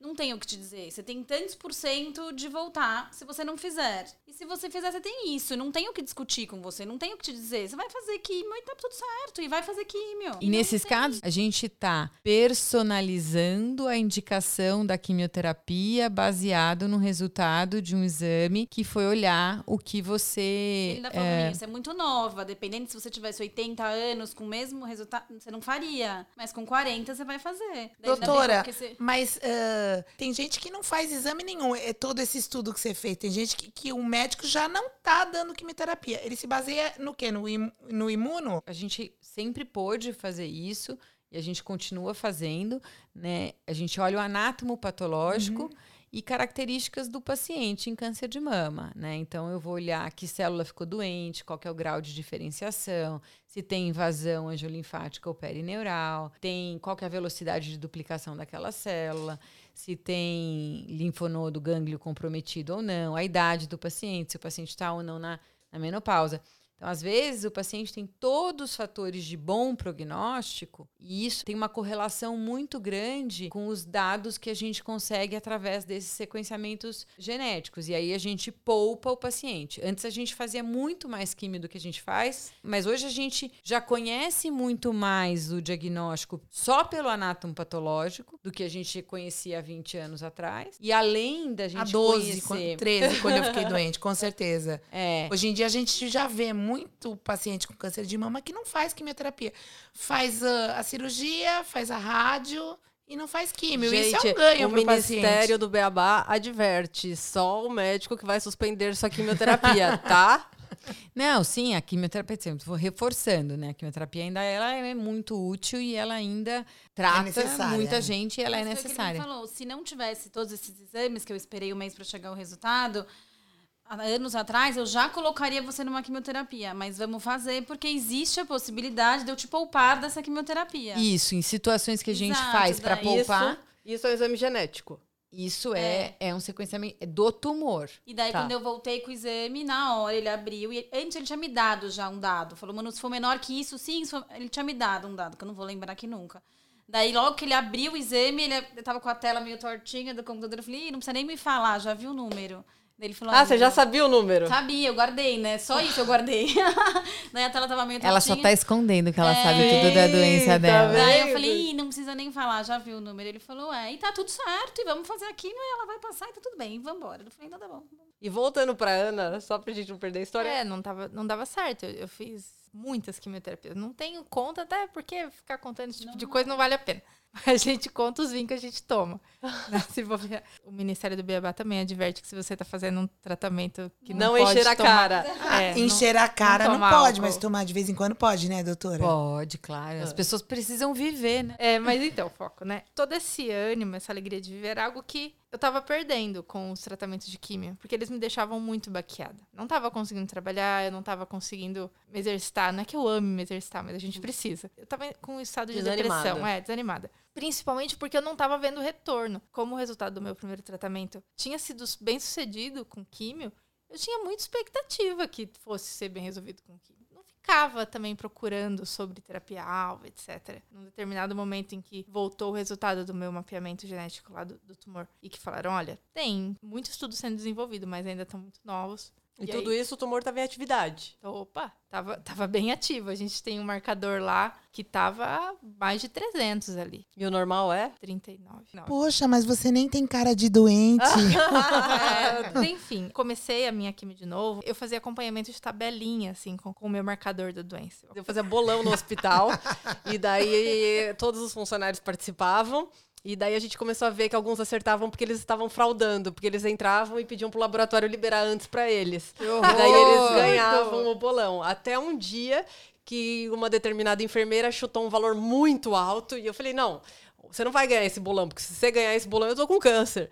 não tenho o que te dizer. Você tem tantos por cento de voltar se você não fizer. E se você fizer, você tem isso. Não tenho o que discutir com você, não tenho o que te dizer. Você vai fazer químio e tá tudo certo. E vai fazer químio. E nesses casos, a gente está personalizando a indicação da quimioterapia baseado no resultado de um exame que foi olhar o que você. Ele ainda falou pra mim, você é muito nova. Dependendo se você tivesse 80 anos com o mesmo resultado, você não faria. Mas com 40 você vai fazer. Daí Doutora, você- mas ah, tem gente que não faz exame nenhum. É todo esse estudo que você fez. Tem gente que, que o médico já não tá dando quimioterapia. Ele se baseia no quê? No, im- no imuno? A gente sempre pôde fazer isso e a gente continua fazendo, né? A gente olha o anátomo patológico e características do paciente em câncer de mama, né? Então eu vou olhar que célula ficou doente, qual que é o grau de diferenciação, se tem invasão angiolinfática ou perineural, tem qual que é a velocidade de duplicação daquela célula, se tem linfonodo gânglio comprometido ou não, a idade do paciente, se o paciente está ou não na, na menopausa. Então, às vezes, o paciente tem todos os fatores de bom prognóstico e isso tem uma correlação muito grande com os dados que a gente consegue através desses sequenciamentos genéticos. E aí a gente poupa o paciente. Antes a gente fazia muito mais químio do que a gente faz, mas hoje a gente já conhece muito mais o diagnóstico só pelo anátomo patológico do que a gente conhecia há 20 anos atrás. E além da gente A 12, conhecer... quando- 13, quando eu fiquei doente, com certeza. (laughs) É, Hoje em dia a gente já vê muito paciente com câncer de mama que não faz quimioterapia. Faz ah, a cirurgia, faz a rádio e não faz químio. Gente, Isso é um ganho o pro Ministério paciente. do Beabá adverte só o médico que vai suspender sua quimioterapia, (laughs) tá? Não, sim, a quimioterapia, sempre vou reforçando, né? A quimioterapia ainda ela é muito útil e ela ainda trata necessária, muita né? gente e ela é Mas foi o que ele necessária. falou, se não tivesse todos esses exames que eu esperei um mês para chegar o resultado, anos atrás eu já colocaria você numa quimioterapia, mas vamos fazer porque existe a possibilidade de eu te poupar dessa quimioterapia. Isso, em situações que a gente Exato, faz para poupar, Isso, isso é um exame genético. isso é, é um sequenciamento do tumor. E daí, Tá. quando eu voltei com o exame, na hora ele abriu. E antes ele tinha me dado já um dado. Falou, mano, se for menor que isso, sim, for- ele tinha me dado um dado, que eu não vou lembrar aqui nunca. Daí, logo que ele abriu o exame, ele eu tava com a tela meio tortinha do computador. Eu falei, Ih, não precisa nem me falar, já viu o número. Daí ele falou, Ah, você já sabia o número? Sabia, eu guardei, né? Só isso eu guardei. (laughs) Daí a tela tava meio tortinha. Ela só tá escondendo que ela É. sabe tudo da doença dela. velho. Daí eu Vendo? falei, Ih, não precisa nem falar, já viu o número. Ele falou, é, e tá tudo certo, e vamos fazer aqui, e ela vai passar e tá tudo bem, vambora. Eu falei, então tá bom. E voltando pra Ana, só pra gente não perder a história. É, não, tava, não dava certo. Eu, eu fiz muitas quimioterapias. Não tenho conta, até porque ficar contando esse tipo de coisa não vale a pena. (laughs) A gente conta os vinhos que a gente toma. (laughs) né? O Ministério do Beabá também adverte que se você tá fazendo um tratamento que não, não pode encher a tomar- cara. É, (laughs) não- Encher a cara não, tomar pode, álcool. mas tomar de vez em quando pode, né, doutora? Pode, claro. As pessoas precisam viver, né? É, mas então, foco, né? Todo esse ânimo, essa alegria de viver era algo que eu tava perdendo com os tratamentos de químio, porque eles me deixavam muito baqueada. Não tava conseguindo trabalhar, eu não tava conseguindo me exercitar. Não é que eu ame me exercitar, mas a gente precisa. Eu tava com um estado de Desanimada. depressão, é, desanimada. Principalmente porque eu não tava vendo retorno. Como o resultado do meu primeiro tratamento tinha sido bem sucedido com químio, eu tinha muita expectativa que fosse ser bem resolvido com químio. Ficava também procurando sobre terapia-alvo, etc. Num determinado momento em que voltou o resultado do meu mapeamento genético lá do, do tumor e que falaram, olha, tem muito estudo sendo desenvolvido, mas ainda estão muito novos. E, E tudo aí? isso o tumor tava em atividade. Opa, tava, tava bem ativo. A gente tem um marcador lá que tava mais de 300 ali. E o normal é? 39. Não, Poxa, mas você nem tem cara de doente. (laughs) É, (laughs) enfim, comecei a minha quimio de novo. Eu fazia acompanhamento de tabelinha, assim, com, com o meu marcador da doença. Eu fazia bolão no hospital. (laughs) e daí todos os funcionários participavam. E daí a gente começou a ver que alguns acertavam porque eles estavam fraudando, porque eles entravam e pediam pro laboratório liberar antes pra eles. E daí eles ganhavam o bolão. Até um dia que uma determinada enfermeira chutou um valor muito alto e eu falei: "Não, você não vai ganhar esse bolão, porque se você ganhar esse bolão eu tô com câncer".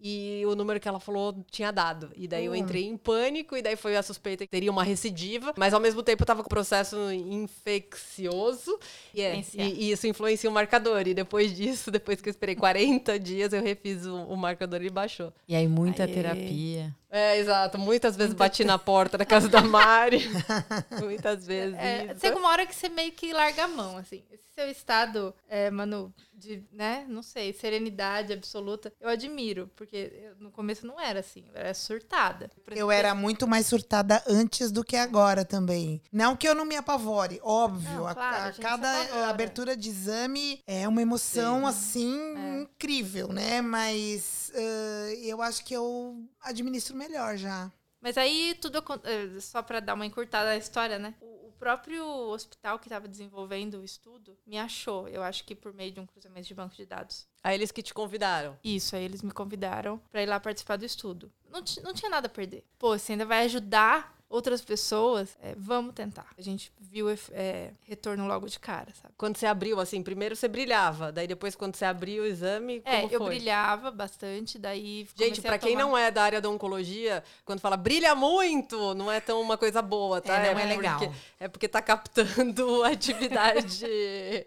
E o número que ela falou tinha dado. E daí eu entrei em pânico, e daí foi a suspeita que teria uma recidiva, mas ao mesmo tempo eu tava com processo infeccioso. E, é, e, e isso influencia o marcador. E depois disso, (laughs) depois que eu esperei 40 dias, eu refiz o, o marcador e baixou. E aí, muita Aê. terapia. É, exato. Muitas vezes bati na porta da casa da Mari. (laughs) Muitas vezes. É, chega uma hora que você meio que larga a mão, assim. Esse seu estado, é, Manu, de, né, não sei, serenidade absoluta, eu admiro, porque eu, no começo não era assim, eu era surtada. Eu era muito mais surtada antes do que agora também. Não que eu não me apavore, óbvio. Não, a- claro, a, a cada abertura de exame é uma emoção, assim, É. incrível, né? Mas ah, eu acho que eu administro melhor já. Mas aí tudo eh, só pra dar uma encurtada na história, né? O próprio hospital que estava desenvolvendo o estudo me achou, eu acho que por meio de um cruzamento de banco de dados. Aí eles que te convidaram. Isso, aí eles me convidaram pra ir lá participar do estudo. Não, não tinha nada a perder. Pô, você ainda vai ajudar outras pessoas, é, vamos tentar. A gente viu é, retorno logo de cara, sabe? Quando você abriu, assim, primeiro você brilhava. Daí depois, quando você abriu o exame, como É, eu foi? brilhava bastante, daí Gente, comecei pra a quem tomar- não é da área da oncologia, quando fala brilha muito, não é tão uma coisa boa, tá? É, não é porque- legal. É porque tá captando (laughs) atividade.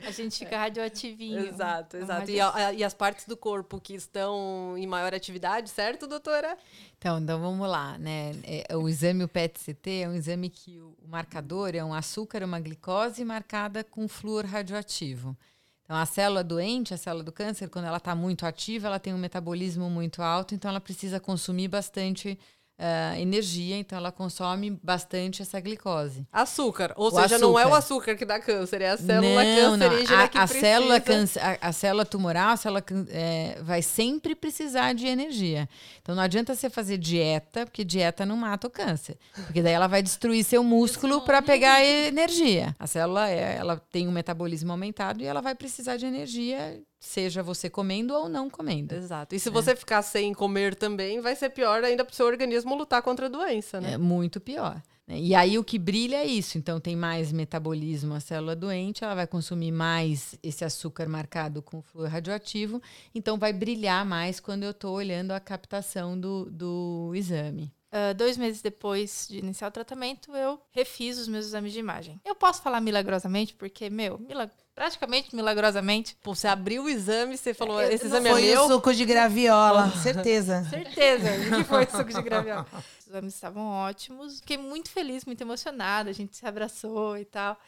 A gente fica radioativinho. exato, É exato. E, a- e as partes do corpo que estão em maior atividade, certo, doutora? Então, então vamos lá, né? É, o exame o PET-CT é um exame que o, o marcador é um açúcar, uma glicose marcada com flúor radioativo. Então, a célula doente, a célula do câncer, quando ela está muito ativa, ela tem um metabolismo muito alto, então ela precisa consumir bastante ah, energia, então ela consome bastante essa glicose. Açúcar. Ou O seja, não é o açúcar. açúcar que dá câncer, é a célula não, não. cancerígena A, que a precisa. célula câncer- a, a célula tumoral, a célula é, vai sempre precisar de energia. Então não adianta você fazer dieta, porque dieta não mata o câncer. Porque daí ela vai destruir seu músculo para pegar energia. A célula é, ela tem um metabolismo aumentado e ela vai precisar de energia seja você comendo ou não comendo. Exato. E se você ficar sem comer também, vai ser pior ainda para o seu organismo lutar contra a doença, né? É muito pior. né? E aí o que brilha é isso. Então tem mais metabolismo a célula doente, ela vai consumir mais esse açúcar marcado com flúor radioativo, então vai brilhar mais quando eu estou olhando a captação do, do exame. Ah, dois meses depois de iniciar o tratamento, eu refiz os meus exames de imagem. Eu posso falar milagrosamente, porque, meu, mila- praticamente milagrosamente, Pô, você abriu o exame, você falou, Eu- esse exame é Foi meu. o suco de graviola, (laughs) certeza. (laughs) certeza que foi suco de graviola. Os exames estavam ótimos. Fiquei muito feliz, muito emocionada. A gente se abraçou e tal.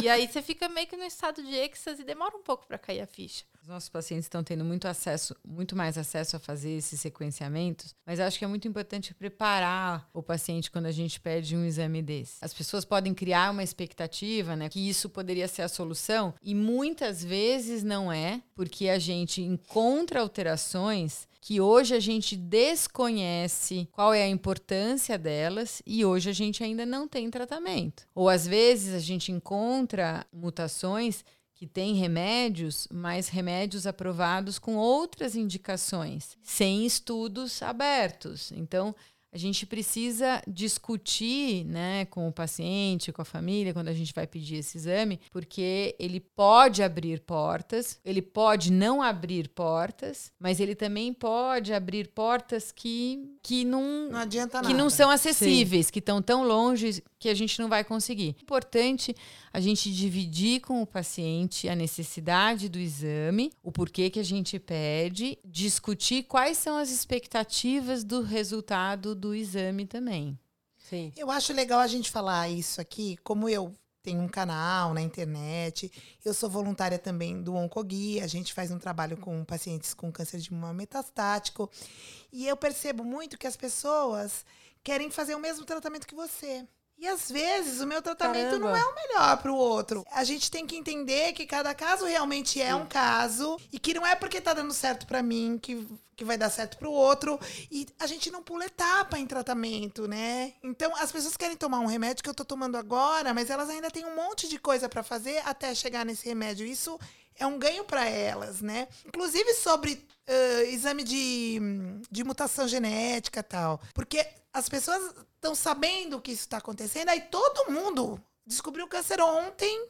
E aí você fica meio que no estado de êxtase e demora um pouco pra cair a ficha. Os nossos pacientes estão tendo muito acesso, muito mais acesso a fazer esses sequenciamentos, mas acho que é muito importante preparar o paciente quando a gente pede um exame desse. As pessoas podem criar uma expectativa, né, que isso poderia ser a solução, e muitas vezes não é, porque a gente encontra alterações que hoje a gente desconhece qual é a importância delas e hoje a gente ainda não tem tratamento. Ou às vezes a gente encontra mutações que têm remédios, mas remédios aprovados com outras indicações, sem estudos abertos. Então, a gente precisa discutir né, com o paciente, com a família, quando a gente vai pedir esse exame, porque ele pode abrir portas, ele pode não abrir portas, mas ele também pode abrir portas que, que não, Não adianta nada. que não são acessíveis, que estão tão longe que a gente não vai conseguir. Importante a gente dividir com o paciente a necessidade do exame, o porquê que a gente pede, discutir quais são as expectativas do resultado do exame também. Sim. Eu acho legal a gente falar isso aqui, como eu tenho um canal na internet, eu sou voluntária também do Oncoguia, a gente faz um trabalho com pacientes com câncer de mama metastático, e eu percebo muito que as pessoas querem fazer o mesmo tratamento que você. E às vezes o meu tratamento não Caramba. é o melhor para o outro. A gente tem que entender que cada caso realmente é um caso e que não é porque tá dando certo para mim que, que vai dar certo para o outro. E a gente não pula etapa em tratamento, né? Então as pessoas querem tomar um remédio que eu tô tomando agora, mas elas ainda têm um monte de coisa para fazer até chegar nesse remédio. Isso é um ganho para elas, né? Inclusive sobre ãh, exame de, de mutação genética tal. Porque as pessoas estão sabendo que isso está acontecendo, aí todo mundo descobriu câncer ontem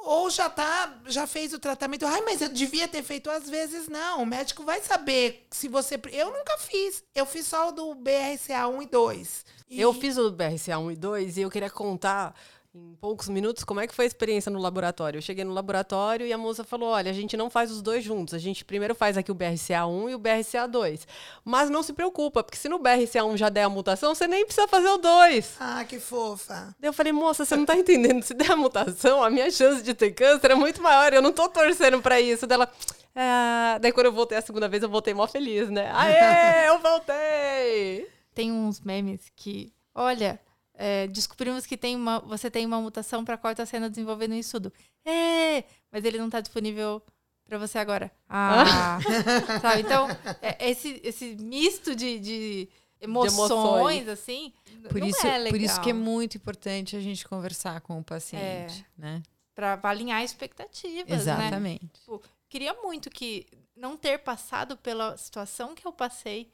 ou já tá, já fez o tratamento. Ai, mas eu devia ter feito às vezes não. O médico vai saber se você eu nunca fiz. Eu fiz só o do BRCA 1 e 2. E- Eu fiz o BRCA 1 e 2 e eu queria contar em poucos minutos como é que foi a experiência no laboratório. Eu cheguei no laboratório e a moça falou: olha, a gente não faz os dois juntos. A gente primeiro faz aqui o BRCA1 e o BRCA2. Mas não se preocupa, porque se no BRCA1 já der a mutação, você nem precisa fazer o 2. Ah, que fofa. Daí eu falei, moça, você não tá (laughs) entendendo. Se der a mutação, a minha chance de ter câncer é muito maior. Eu não tô torcendo pra isso. Dela. "É." Daí quando eu voltei a segunda vez, eu voltei mó feliz, né? Aê, eu voltei! Tem uns memes que, olha, é, descobrimos que tem uma, você tem uma mutação para qual está sendo desenvolvido um estudo. É, mas ele não está disponível para você agora. Ah, (laughs) sabe? Então, é, esse, esse misto de, de emoções, emoções. assim, Por não isso, é legal. por isso que é muito importante a gente conversar com o paciente, né? Para alinhar expectativas, né? Exatamente. Queria muito que não ter passado pela situação que eu passei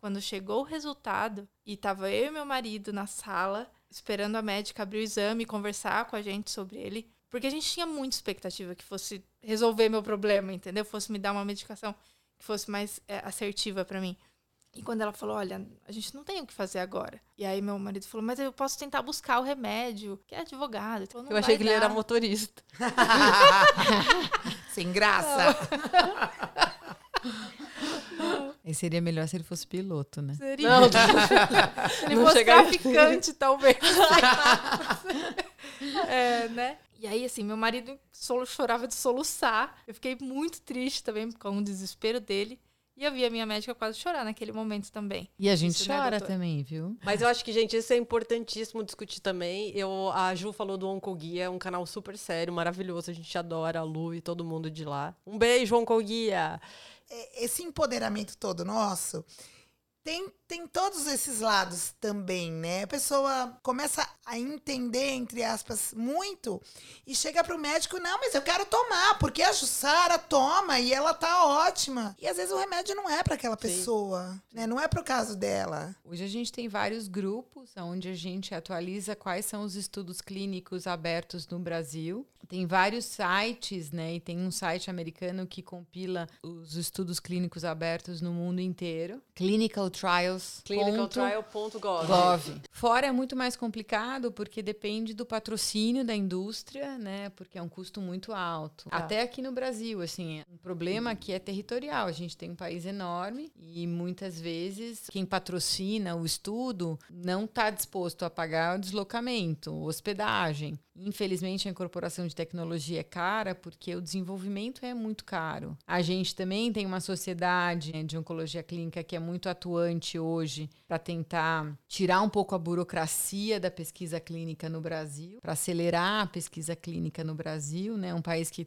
quando chegou o resultado e tava eu e meu marido na sala esperando a médica abrir o exame e conversar com a gente sobre ele, porque a gente tinha muita expectativa que fosse resolver meu problema, entendeu? Fosse me dar uma medicação que fosse mais é, assertiva para mim. E quando ela falou, olha, a gente não tem o que fazer agora. E aí meu marido falou, mas eu posso tentar buscar o remédio, que é advogado. Ele falou, "Não Eu achei que ele era dar." motorista. (laughs) (laughs) Sem graça. (laughs) Aí seria melhor se ele fosse piloto, né? Seria. Não, (laughs) Se ele Não fosse traficante, talvez. (laughs) é, né? E aí, assim, meu marido solo, chorava de soluçar. Eu fiquei muito triste também com o desespero dele. E eu vi a minha médica quase chorar naquele momento também. E a gente Isso, né, chora doutora? também, viu? Mas eu acho que, gente, isso é importantíssimo discutir também. Eu, a Ju falou do Oncoguia, é um canal super sério, maravilhoso. A gente adora a Lu e todo mundo de lá. Um beijo, Oncoguia! É, esse empoderamento todo nosso tem, tem todos esses lados também, né? A pessoa começa a entender, entre aspas, muito e chega pro médico, não, mas eu quero tomar, porque a Jussara toma e ela tá ótima. E às vezes o remédio não é para aquela pessoa, né? Não é pro caso dela. Hoje a gente tem vários grupos onde a gente atualiza quais são os estudos clínicos abertos no Brasil. Tem vários sites, né? E tem um site americano que compila os estudos clínicos abertos no mundo inteiro. Clinical Trials. Clinicaltrial.gov. Gov. Fora é muito mais complicado porque depende do patrocínio da indústria, né? Porque é um custo muito alto. Tá. Até aqui no Brasil, assim, um problema que é territorial. A gente tem um país enorme e muitas vezes quem patrocina o estudo não está disposto a pagar o deslocamento, hospedagem. Infelizmente, a incorporação de tecnologia é cara porque o desenvolvimento é muito caro. A gente também tem uma sociedade né, de oncologia clínica que é muito atuante hoje para tentar tirar um pouco a burocracia da pesquisa clínica no Brasil, para acelerar a pesquisa clínica no Brasil, né? Um país que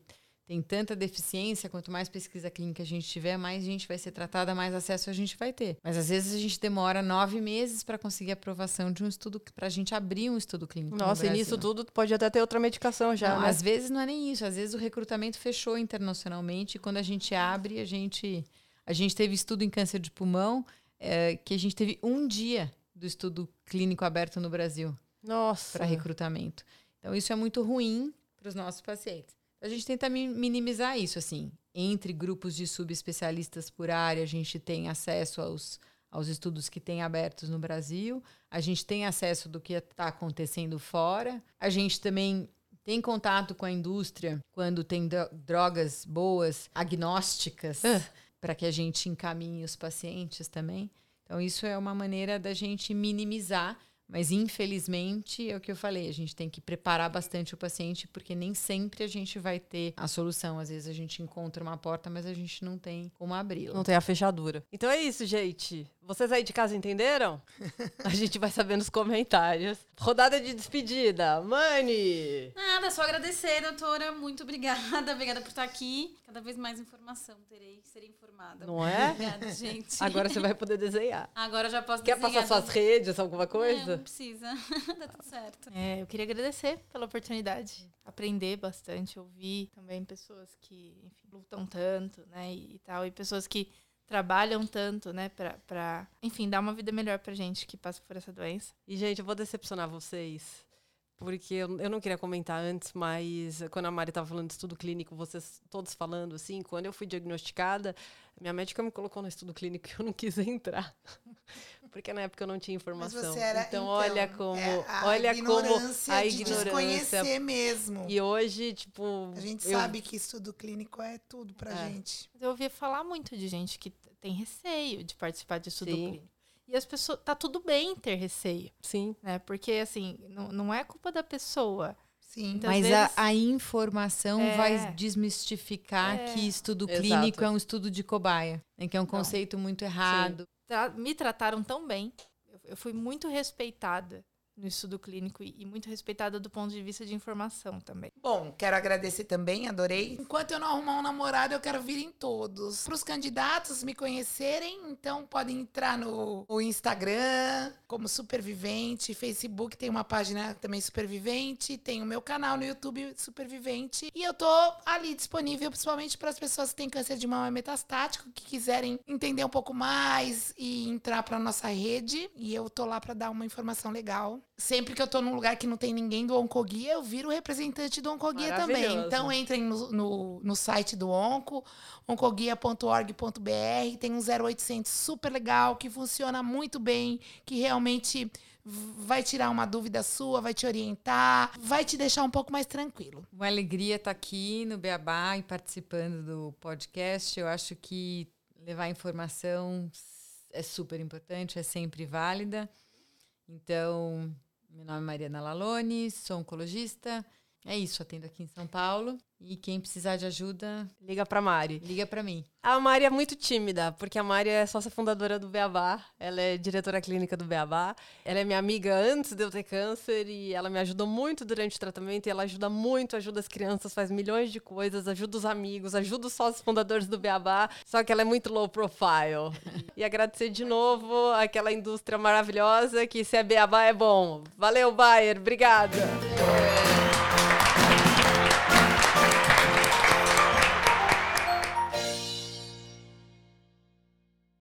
tem tanta deficiência, quanto mais pesquisa clínica a gente tiver, mais gente vai ser tratada, mais acesso a gente vai ter. Mas às vezes a gente demora nove meses para conseguir a aprovação de um estudo, para a gente abrir um estudo clínico. no Nossa, e Brasil. nisso tudo pode até ter outra medicação já, Não, né? Às vezes não é nem isso, às vezes o recrutamento fechou internacionalmente e quando a gente abre, a gente. A gente teve estudo em câncer de pulmão, eh, que a gente teve um dia do estudo clínico aberto no Brasil Nossa. para recrutamento. Então, isso é muito ruim para os nossos pacientes. A gente tenta mi- minimizar isso, assim. Entre grupos de subespecialistas por área, a gente tem acesso aos, aos estudos que tem abertos no Brasil, a gente tem acesso do que está acontecendo fora, a gente também tem contato com a indústria quando tem dro- drogas boas, agnósticas, Ah. para que a gente encaminhe os pacientes também. Então, isso é uma maneira da gente minimizar, mas infelizmente é o que eu falei, a gente tem que preparar bastante o paciente, porque nem sempre a gente vai ter a solução. Às vezes a gente encontra uma porta, mas a gente não tem como abri-la. Não tem a fechadura. Então é isso, gente. Vocês aí de casa entenderam? (laughs) A gente vai saber nos comentários. Rodada de despedida. Mani! Nada, só agradecer, doutora. Muito obrigada. Obrigada por estar aqui. Cada vez mais informação terei, serei informada. Não é? Obrigada, gente. Agora você vai poder desenhar. Agora já posso Quer desenhar. passar suas redes, alguma Não, coisa? não precisa. (laughs) tá tudo certo. É, eu queria agradecer pela oportunidade. Aprender bastante, ouvir também pessoas que, enfim, lutam tanto, né, e, e tal, e pessoas que trabalham tanto, né, pra, pra, enfim, dar uma vida melhor pra gente que passa por essa doença. E, gente, eu vou decepcionar vocês. Porque eu, eu não queria comentar antes, mas quando a Mari tava falando de estudo clínico, vocês todos falando assim, quando eu fui diagnosticada, minha médica me colocou no estudo clínico e eu não quis (laughs) entrar. Porque na época eu não tinha informação. você era, então, então, olha como, é a olha como ignorância a de ignorância. desconhecer mesmo. E hoje, tipo, A gente eu- sabe que estudo clínico é tudo pra É. gente. Eu ouvi falar muito de gente que tem receio de participar de estudo Sim. clínico. E as pessoas, tá tudo bem ter receio, sim, né, porque, assim, não, não é culpa da pessoa. Sim. Então, Mas a, vezes- a informação É. vai desmistificar É. que estudo Exato. clínico é um estudo de cobaia, né, que é um conceito muito errado. Tra- me trataram tão bem. Eu, eu fui muito respeitada no estudo clínico e, e muito respeitada do ponto de vista de informação também. Bom, quero agradecer também, adorei. Enquanto eu não arrumar um namorado, eu quero vir em todos. Para os candidatos me conhecerem, então podem entrar no, no Instagram como Supervivente, Facebook tem uma página também Supervivente, tem o meu canal no YouTube Supervivente e eu tô ali disponível principalmente para as pessoas que têm câncer de mama metastático, que quiserem entender um pouco mais e entrar para nossa rede e eu tô lá para dar uma informação legal. Sempre que eu tô num lugar que não tem ninguém do Oncoguia, eu viro representante do Oncoguia também. Então entrem no, no, no site do Onco, oncoguia.org.br, tem um 0800 super legal que funciona muito bem, que realmente vai tirar uma dúvida sua, vai te orientar, vai te deixar um pouco mais tranquilo. Uma alegria estar aqui no Beabá e participando do podcast. Eu acho que levar informação é super importante, é sempre válida. Então, meu nome é Mariana Lalone, sou oncologista É isso, atendo aqui em São Paulo. E quem precisar de ajuda, Liga pra Mari. liga pra mim. A Mari é muito tímida, porque a Mari é sócia fundadora do Beabá. Ela é diretora clínica do Beabá. Ela é minha amiga antes de eu ter câncer e ela me ajudou muito durante o tratamento. E ela ajuda muito, ajuda as crianças, faz milhões de coisas, ajuda os amigos, ajuda os sócios fundadores do Beabá. Só que ela é muito low profile. (laughs) E agradecer de novo aquela indústria maravilhosa que se é Beabá é bom. Valeu, Bayer. Obrigada.